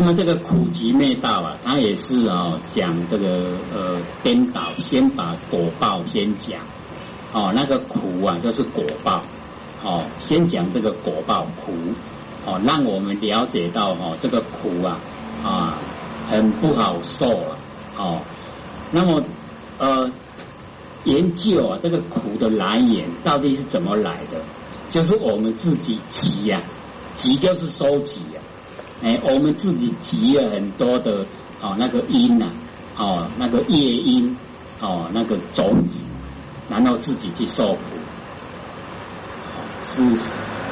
那么这个苦集灭道啊，它也是哦讲这个呃颠倒，先把果报先讲，哦那个苦啊就是果报，哦先讲这个果报苦，哦让我们了解到哦这个苦啊啊很不好受啊，哦那么呃研究啊这个苦的来源到底是怎么来的，就是我们自己集呀，集就是收集。哎，我们自己集了很多的哦，那个因呐，哦，那个业因，哦，那个种子，然后自己去受苦，是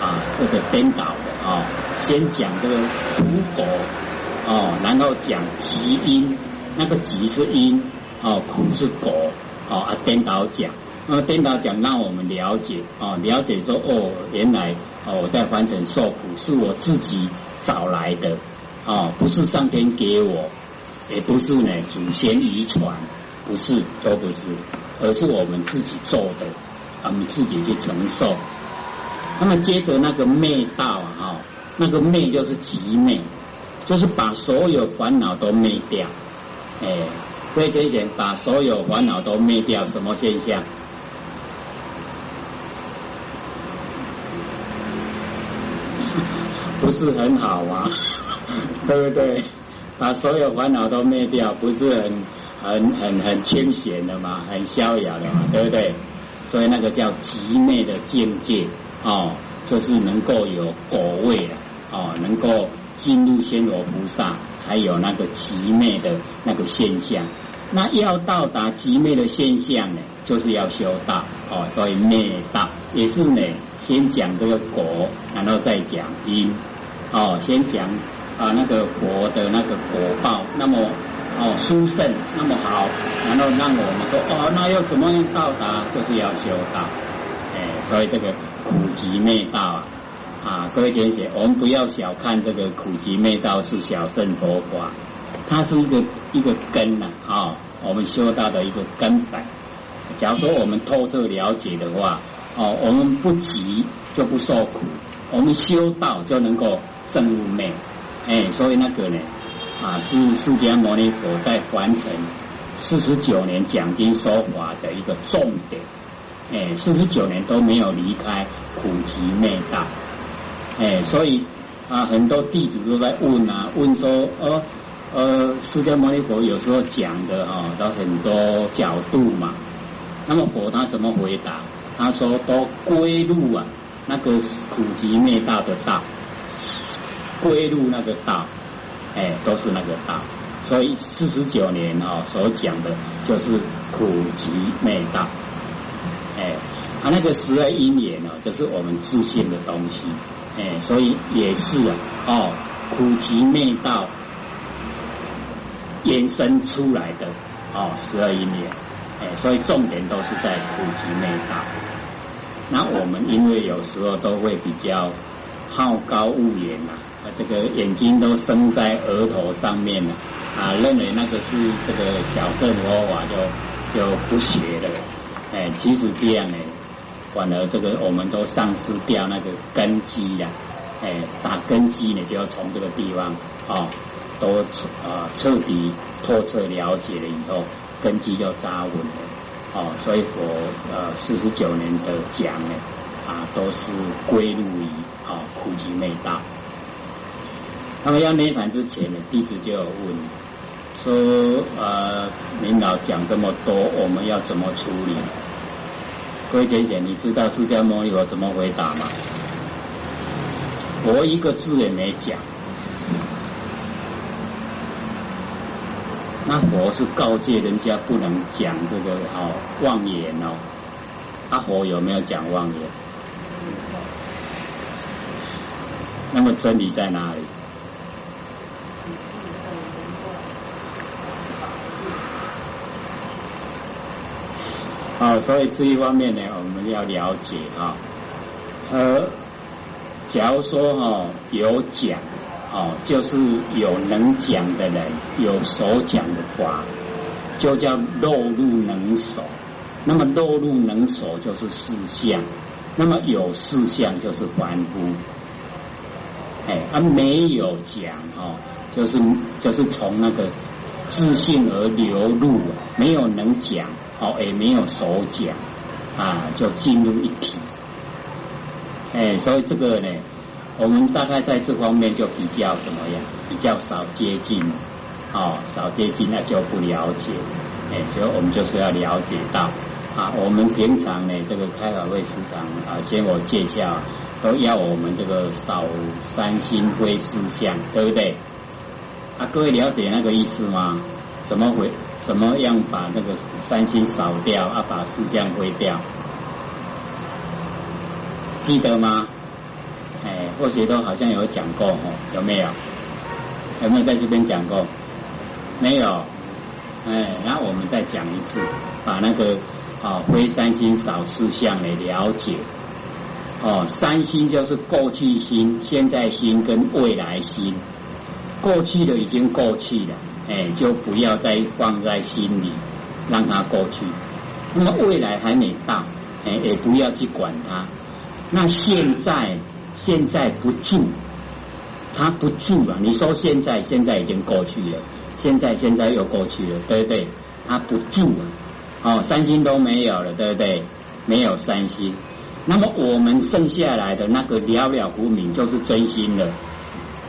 啊，这个颠倒的啊。先讲这个苦果，哦，然后讲集因，那个集是因，哦，苦是果，哦啊，颠倒讲，那么颠倒讲让我们了解，哦，了解说，哦，原来哦，我在凡尘受苦是我自己。找来的啊，不是上天给我，也不是呢祖先遗传，不是都不是，而是我们自己做的，我们自己去承受。那么接着那个灭道啊，那个灭就是极灭，就是把所有烦恼都灭掉。哎，会这些把所有烦恼都灭掉，什么现象？不是很好啊，对不对？把所有烦恼都灭掉，不是很很很很清闲的嘛，很逍遥的嘛，对不对？所以那个叫极灭的境界哦，就是能够有果位啊哦，能够进入仙罗菩萨，才有那个极灭的那个现象。那要到达极灭的现象呢，就是要修道哦，所以灭道也是呢，先讲这个果，然后再讲因哦，先讲啊那个果的那个果报，那么哦殊胜，那么好，然后让我们说哦，那要怎么样到达？就是要修道，哎，所以这个苦集灭道啊，啊，各位同学，我们不要小看这个苦集灭道是小圣佛法。它是一个一个根呐，啊，我们修道的一个根本。假如说我们透彻了解的话，哦，我们不急就不受苦，我们修道就能够证入昧。哎，所以那个呢，啊，是释迦牟尼佛在完成四十九年讲经说法的一个重点。哎，四十九年都没有离开苦集灭道。哎，所以啊，很多弟子都在问啊，问说，呃。呃，释迦牟尼佛有时候讲的哈，都很多角度嘛。那么佛他怎么回答？他说都归入啊，那个苦集灭道的道，归入那个道，哎，都是那个道。所以四十九年啊，所讲的就是苦集灭道。哎，他那个十二因缘呢，就是我们自信的东西。哎，所以也是啊，哦，苦集灭道。延伸出来的哦，十二因缘，哎，所以重点都是在苦集灭道。那我们因为有时候都会比较好高骛远呐，这个眼睛都生在额头上面了啊，认为那个是这个小圣佛法，就就不学了。哎，其实这样呢，反而这个我们都丧失掉那个根基呀。哎，打根基呢，就要从这个地方哦。都啊彻底透彻了解了以后，根基就扎稳了哦。所以我呃四十九年的讲呢啊都是归入于啊苦集灭道。那么要涅盘之前呢，弟子就有问说呃领导讲这么多，我们要怎么处理？各位姐姐，你知道释迦牟尼佛怎么回答吗？我一个字也没讲。那佛是告诫人家不能讲这个哦妄言哦，阿佛有没有讲妄言？那么真理在哪里？啊，所以这一方面呢，我们要了解啊，呃，假如说哈有讲。哦，就是有能讲的人，有所讲的话，就叫落入能手。那么落入能手就是四相，那么有四相就是凡夫。哎，他没有讲哦，就是就是从那个自信而流入，没有能讲哦，也没有手讲啊，就进入一体。哎，所以这个呢，我们大概在这方面就比较怎么样，比较少接近，哦，少接近那就不了解。哎，所以我们就是要了解到啊，我们平常呢，这个开法会时常啊，先我介绍，都要我们这个少三心归四相，对不对？啊，各位了解那个意思吗？怎么回？怎么样把那个三心扫掉啊？把四相灰掉？记得吗？或许都好像有讲过哦，有没有？有没有在这边讲过？没有。哎，然后我们再讲一次，把那个啊非三星少四相来了解。哦，三星就是过去心、现在心跟未来心。过去的已经过去了，哎，就不要再放在心里，让它过去。那么未来还没到，哎，也不要去管它。那现在现在不住，他不住啊。你说现在现在已经过去了，现在现在又过去了，对不对？他不住了，哦，三星都没有了，对不对？没有三星，那么我们剩下来的那个了了无名就是真心了，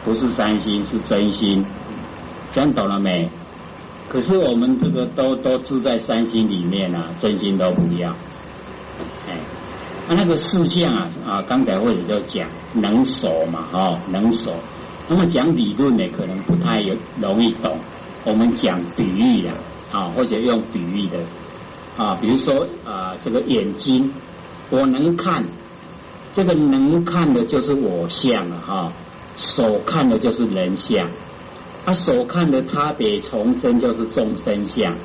不是三星，是真心。讲懂了没？可是我们这个都都住在三星里面啊，真心都不要。啊那个事项啊啊，刚才或者就讲能守嘛，哦，能守。那么讲理论呢，可能不太有容易懂。我们讲比喻的啊，或者用比喻的啊，比如说啊，这个眼睛，我能看，这个能看的就是我相啊哈，所看的就是人相，他所看的差别重生就是众生相，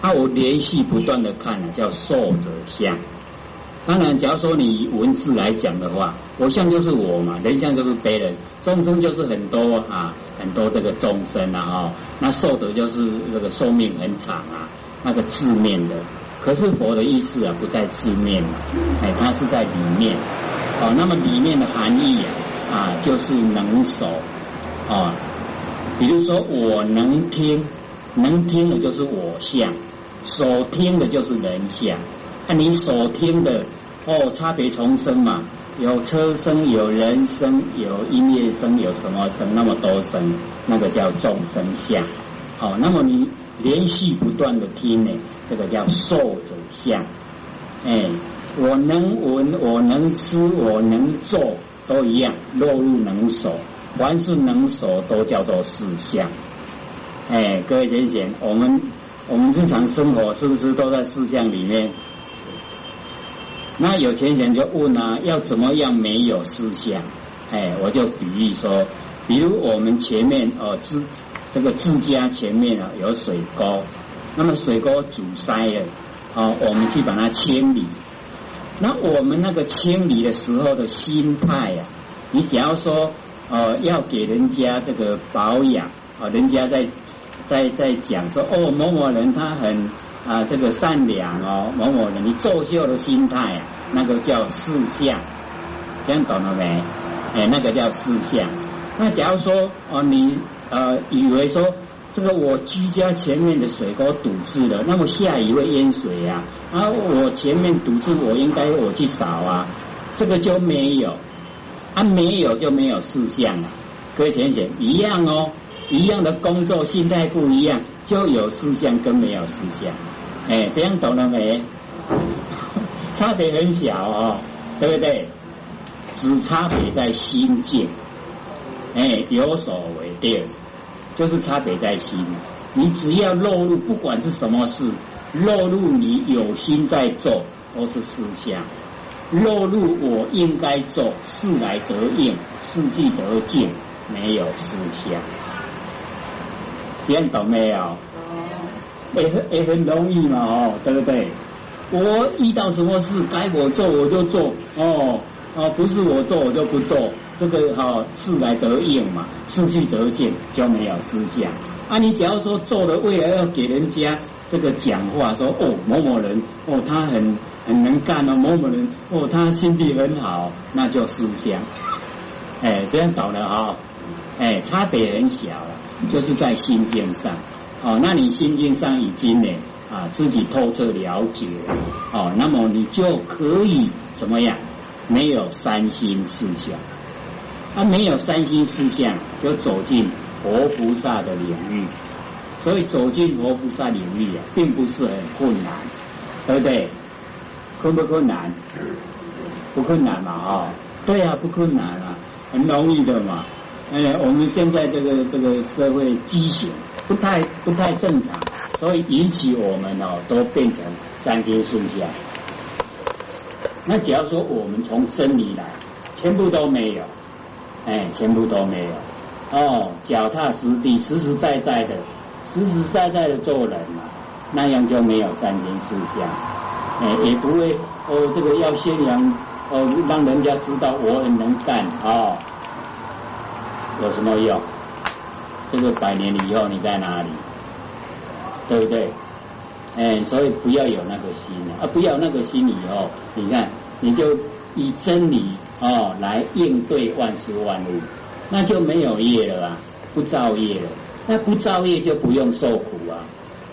啊，我连续不断的看呢，叫受者相。当然，假如说你以文字来讲的话，我相就是我嘛，人相就是别人，众生就是很多啊，很多这个众生啊，哦，那寿德就是这个寿命很长啊，那个字面的。可是佛的意思啊，不在字面，哎，它是在里面。哦，那么里面的含义啊，就是能守啊，比如说我能听，能听的就是我相，所听的就是人相。那你所听的哦，差别重生嘛，有车声，有人声，有音乐声，有什么声？那么多声，那个叫众生相。好，那么你连续不断的听呢，这个叫受者相。哎，我能闻，我能吃，我能做，都一样，落入能所，凡是能所都叫做四相。哎，各位先贤，我们我们日常生活是不是都在四相里面？那有钱人就问啊，要怎么样没有思想？哎，我就比喻说，比如我们前面哦自这个自家前面啊有水沟，那么水沟阻塞了，哦，我们去把它清理。那我们那个清理的时候的心态呀，你只要说哦要给人家这个保养啊，人家在在在讲说哦某某人他很。啊，这个善良哦，某某人，你作秀的心态啊，那个叫四相，这样懂了没？哎，那个叫四相。那假如说哦，你呃以为说这个我居家前面的水沟堵住了，那么下雨会淹水呀？啊，我前面堵住，我应该我去扫啊，这个就没有，啊没有就没有四相了。各位浅浅一样哦，一样的工作心态不一样，就有四相跟没有四相。哎，这样懂了没？差别很小哦，对不对？只差别在心境。哎，有所为定，就是差别在心。你只要落入，不管是什么事，落入你有心在做，都是思想；落入我应该做，事来则应，事去则静，没有思想。这样懂没有？也很也很容易嘛，哦，对不对？我遇到什么事该我做我就做，哦，哦，不是我做我就不做，这个哈事来则应嘛，事去则见，就没有思想。啊，你只要说做了，未来要给人家这个讲话，说哦某某人哦他很很能干哦，某某人哦他心地很好，那就思想。哎，这样搞的哈，哎，差别很小。就是在心境上，哦，那你心境上已经呢啊自己透彻了解了，哦，那么你就可以怎么样？没有三心四相，他没有三心四相，就走进活菩萨的领域。所以走进活菩萨领域啊，并不是很困难，对不对？困不困难？不困难嘛，哦，对啊，不困难啊，很容易的嘛。哎，我们现在这个这个社会畸形，不太不太正常，所以引起我们哦都变成三心四相。那只要说我们从真理来，全部都没有，哎，全部都没有，哦，脚踏实地、实实在在的、实实在在的做人嘛，那样就没有三心四相，哎，也不会哦，这个要宣扬哦，让人家知道我很能干哦。有什么用？这个百年以后你在哪里？对不对？哎，所以不要有那个心啊！不要那个心以后，你看你就以真理哦来应对万事万物，那就没有业了啊，不造业了。那不造业就不用受苦啊。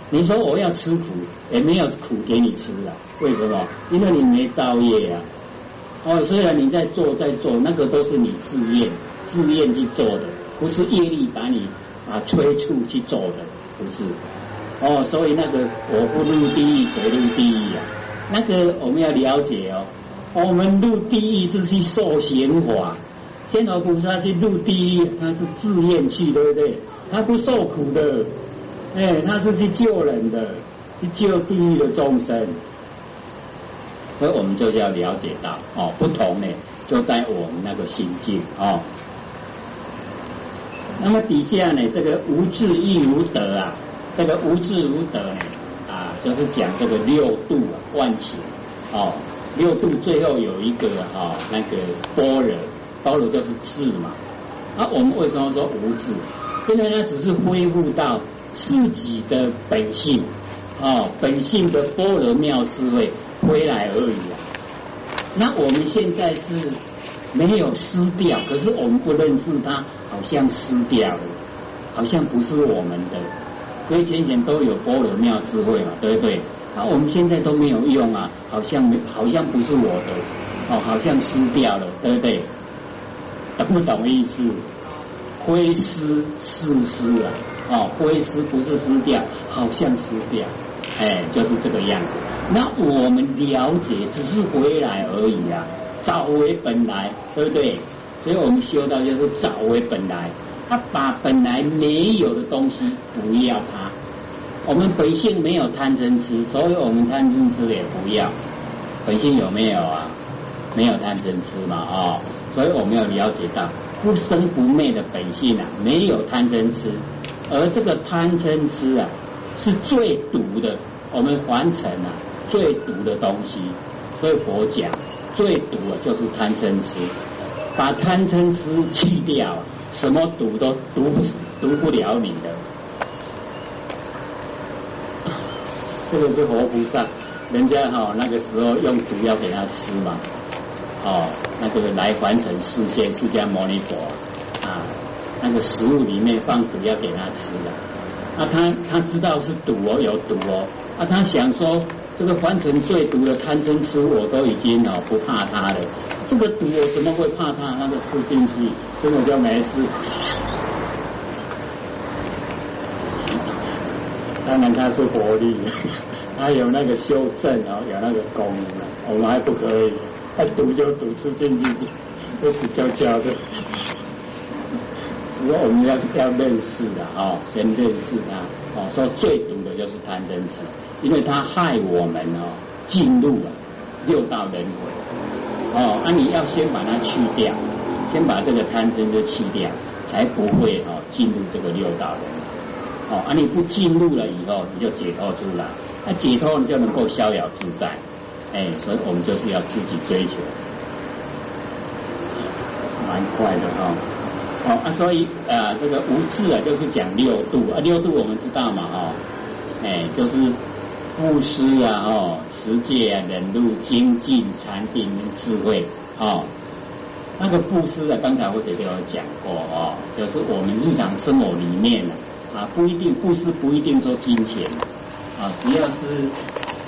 你说我要吃苦，也没有苦给你吃啊？为什么？因为你没造业啊。哦，虽然你在做在做，那个都是你自愿。自愿去做的，不是业力把你啊催促去做的，不是哦。所以那个我不入地狱谁入地狱啊？那个我们要了解哦。我们入地狱是去受刑法，仙佛菩萨去入地狱，他是自愿去，对不对？他不受苦的，哎，他是去救人的，去救地狱的众生。所以我们就是要了解到哦，不同呢，就在我们那个心境哦。那么底下呢，这个无智亦无德啊，这个无智无德呢，啊，就是讲这个六度啊，万行哦，六度最后有一个啊，那个般若，般若就是智嘛。啊，我们为什么说无智？因为它只是恢复到自己的本性哦，本性的般若妙智慧回来而已啊。那我们现在是。没有失掉，可是我们不认识它，好像失掉了，好像不是我们的。所以前前都有波罗妙智慧嘛，对不对？啊，我们现在都没有用啊，好像没，好像不是我的，哦，好像失掉了，对不对？懂不懂意思？灰失失失啊，哦，灰失不是失掉，好像失掉，哎，就是这个样子。那我们了解，只是回来而已啊。找为本来，对不对？所以我们修道就是找为本来，他把本来没有的东西不要它。我们本性没有贪嗔痴，所以我们贪嗔痴也不要。本性有没有啊？没有贪嗔痴嘛，哦，所以我们要了解到不生不灭的本性啊，没有贪嗔痴，而这个贪嗔痴啊是最毒的，我们凡尘啊最毒的东西，所以佛讲。最毒的就是贪嗔痴，把贪嗔痴去掉，什么毒都毒不毒不了你的。这个是活菩萨，人家哈那个时候用毒药给他吃嘛，哦，那个来完成世界释迦牟尼佛啊，那个食物里面放毒药给他吃的，啊，他他知道是毒哦，有毒哦，啊，他想说。这个凡尘最毒的贪嗔痴，我都已经哦不怕它了。这个毒我怎么会怕它？那个吃进去，根本就没事。当然它是活力，它有那个修正哦，有那个功能。我们还不可以，它毒就毒吃进去，都是焦焦的。如果我们要要认识的哦，先认识它哦，说最毒的就是贪嗔痴。因为他害我们哦，进入了六道轮回哦，那你要先把它去掉，先把这个贪嗔就去掉，才不会哦进入这个六道轮回哦。啊，你不进入了以后，你就解脱出来，那解脱你就能够逍遥自在，哎，所以我们就是要自己追求，蛮快的哈。哦啊，所以啊，这个无智啊，就是讲六度啊，六度我们知道嘛，哦，哎，就是。布施啊，哦，持戒啊，忍辱、精进、禅定、智慧，哦，那个布施啊，刚才我姐姐有讲过哦，就是我们日常生活里面呢，啊，不一定布施不一定说金钱啊，只要是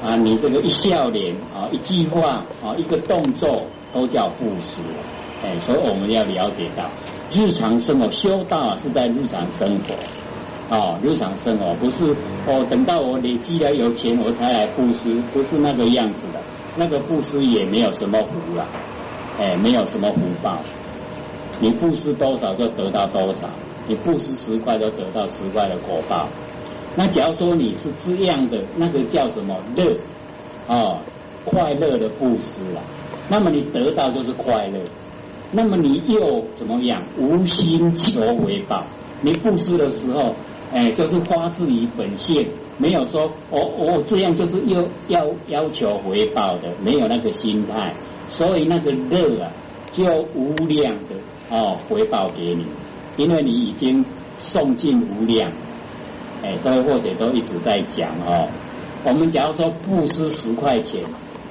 啊，你这个一笑脸啊，一句话啊，一个动作都叫布施，哎，所以我们要了解到日常生活修道，是在日常生活啊，日常生活不是哦，等到我累积了有钱我才来布施，不是那个样子的，那个布施也没有什么福了。哎，没有什么福报，你布施多少就得到多少，你布施十块就得到十块的果报。那假如说你是这样的，那个叫什么乐？哦，快乐的布施了，那么你得到就是快乐。那么你又怎么样？无心求回报，你布施的时候，哎，就是发自于本性，没有说哦哦这样就是又要要求回报的，没有那个心态。所以那个乐啊，就无量的哦回报给你，因为你已经送尽无量，哎，所以或者都一直在讲哦。我们假如说布施十块钱，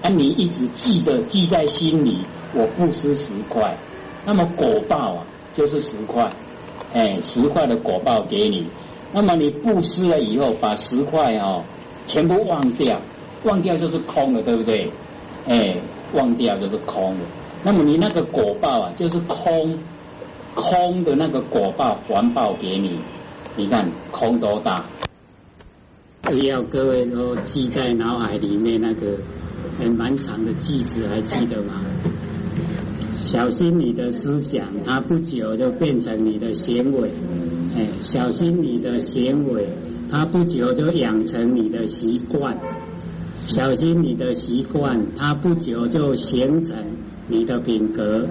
啊，你一直记得记在心里，我布施十块，那么果报啊就是十块，哎，十块的果报给你。那么你布施了以后，把十块哦全部忘掉，忘掉就是空了，对不对？哎。忘掉就是空的，那么你那个果报啊，就是空空的那个果报还报给你，你看空多大？要各位都记在脑海里面那个很蛮长的句子，还记得吗？小心你的思想，它不久就变成你的行为。哎，小心你的行为，它不久就养成你的习惯。小心你的习惯，它不久就形成你的品格；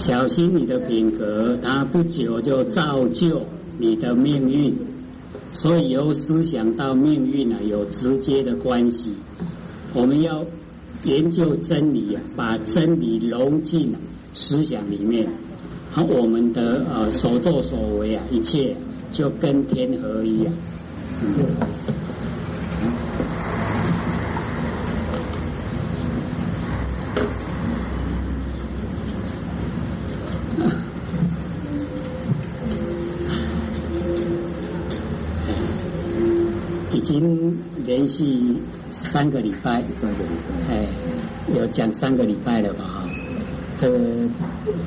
小心你的品格，它不久就造就你的命运。所以由思想到命运呢，有直接的关系。我们要研究真理啊，把真理融进思想里面，好，我们的呃所作所为啊，一切就跟天合一啊。已经连续三个礼拜，哎，有讲三个礼拜了吧？哈，这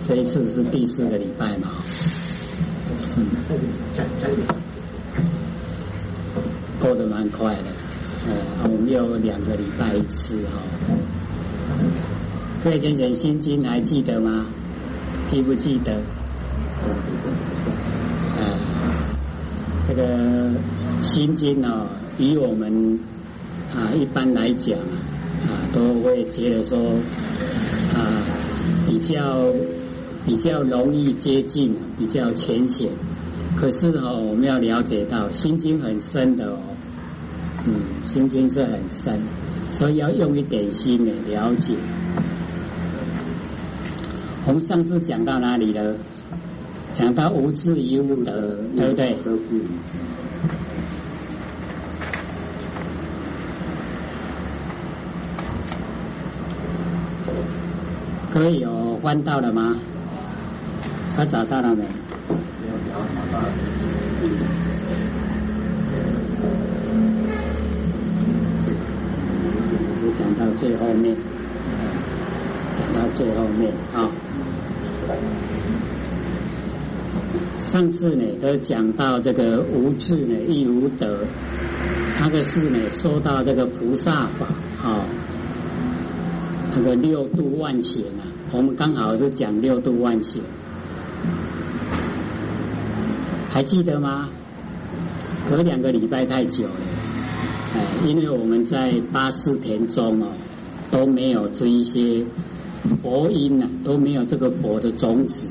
这一次是第四个礼拜嘛？嗯，过得蛮快的。呃，我们有两个礼拜一次哈。各位先生，心经还记得吗？记不记得？啊，这个心经哦。以我们啊一般来讲啊，都会觉得说啊比较比较容易接近，比较浅显。可是哦，我们要了解到心经很深的哦，嗯，心经是很深，所以要用一点心来了解。我们上次讲到哪里了？讲到无智无得，对不对？可以有翻到了吗？他找到了没？讲到最后面，讲到最后面啊。上次呢都讲到这个无智呢亦无德，那个是呢说到这个菩萨法啊。那个六度万险啊，我们刚好是讲六度万险，还记得吗？隔两个礼拜太久了，哎，因为我们在八四田中哦都没有这一些佛音呐，都没有这个佛的种子，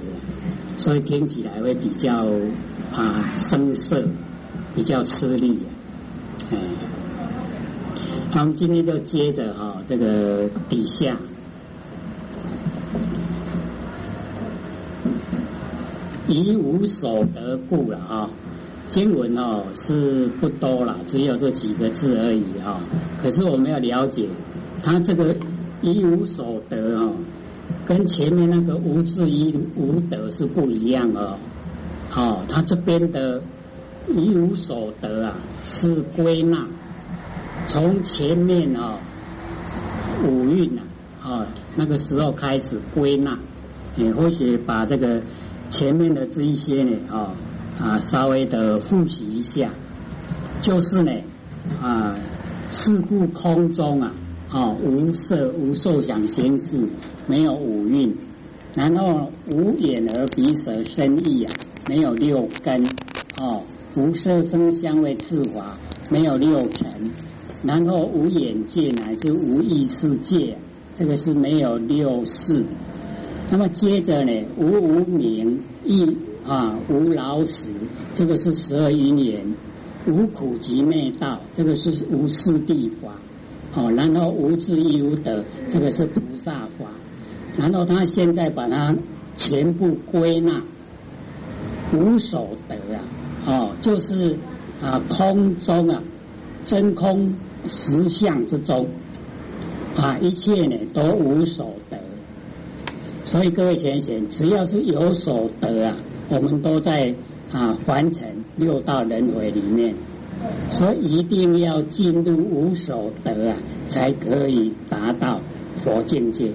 所以听起来会比较啊生涩，比较吃力，哎。我们今天就接着哈，这个底下以无所得故了啊。经文哦是不多了，只有这几个字而已啊。可是我们要了解，他这个一无所得哦，跟前面那个无智一无德是不一样哦。哦，他这边的一无所得啊，是归纳从前面啊五蕴啊，哦那个时候开始归纳，你或许把这个前面的这一些呢，哦啊稍微的复习一下，就是呢啊四故空中啊，哦无色无受想行识，没有五蕴，然后无眼耳鼻舌身意啊。没有六根哦，无色声香味触法，没有六尘，然后无眼界乃至无意识界，这个是没有六识。那么接着呢，无无明意啊，无老死，这个是十二因缘，无苦集灭道，这个是无四谛法。哦，然后无智亦无得，这个是菩萨法。然后他现在把它全部归纳。无所得啊，哦，就是啊，空中啊，真空实相之中啊，一切呢都无所得。所以各位前贤，只要是有所得啊，我们都在啊凡尘六道轮回里面，所以一定要进入无所得啊，才可以达到佛境界。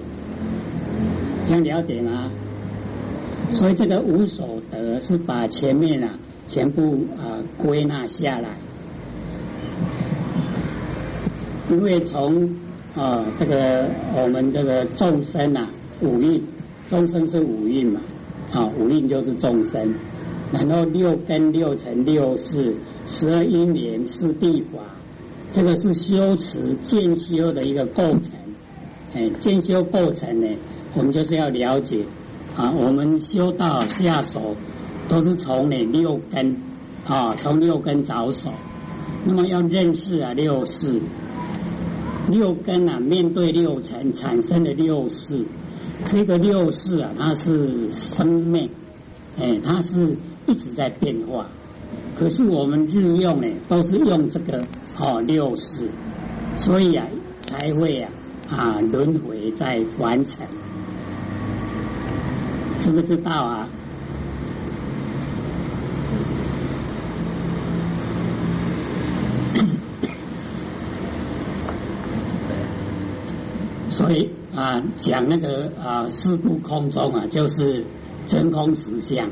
这样了解吗？所以这个无所得是把前面啊全部啊归纳下来，因为从啊这个我们这个众生啊五蕴，众生是五蕴嘛，啊五蕴就是众生，然后六根六尘六识十二因缘是地法，这个是修持渐修的一个构成，哎渐修构成呢，我们就是要了解。啊，我们修道下手都是从哪六根啊？从六根着手。那么要认识啊六事，六根啊面对六尘产生的六事，这个六事啊它是生命，哎，它是一直在变化。可是我们日用呢都是用这个哦六事，所以啊才会啊啊轮回在完成。知不知道啊？所以啊，讲那个啊，四度空中啊，就是真空实相。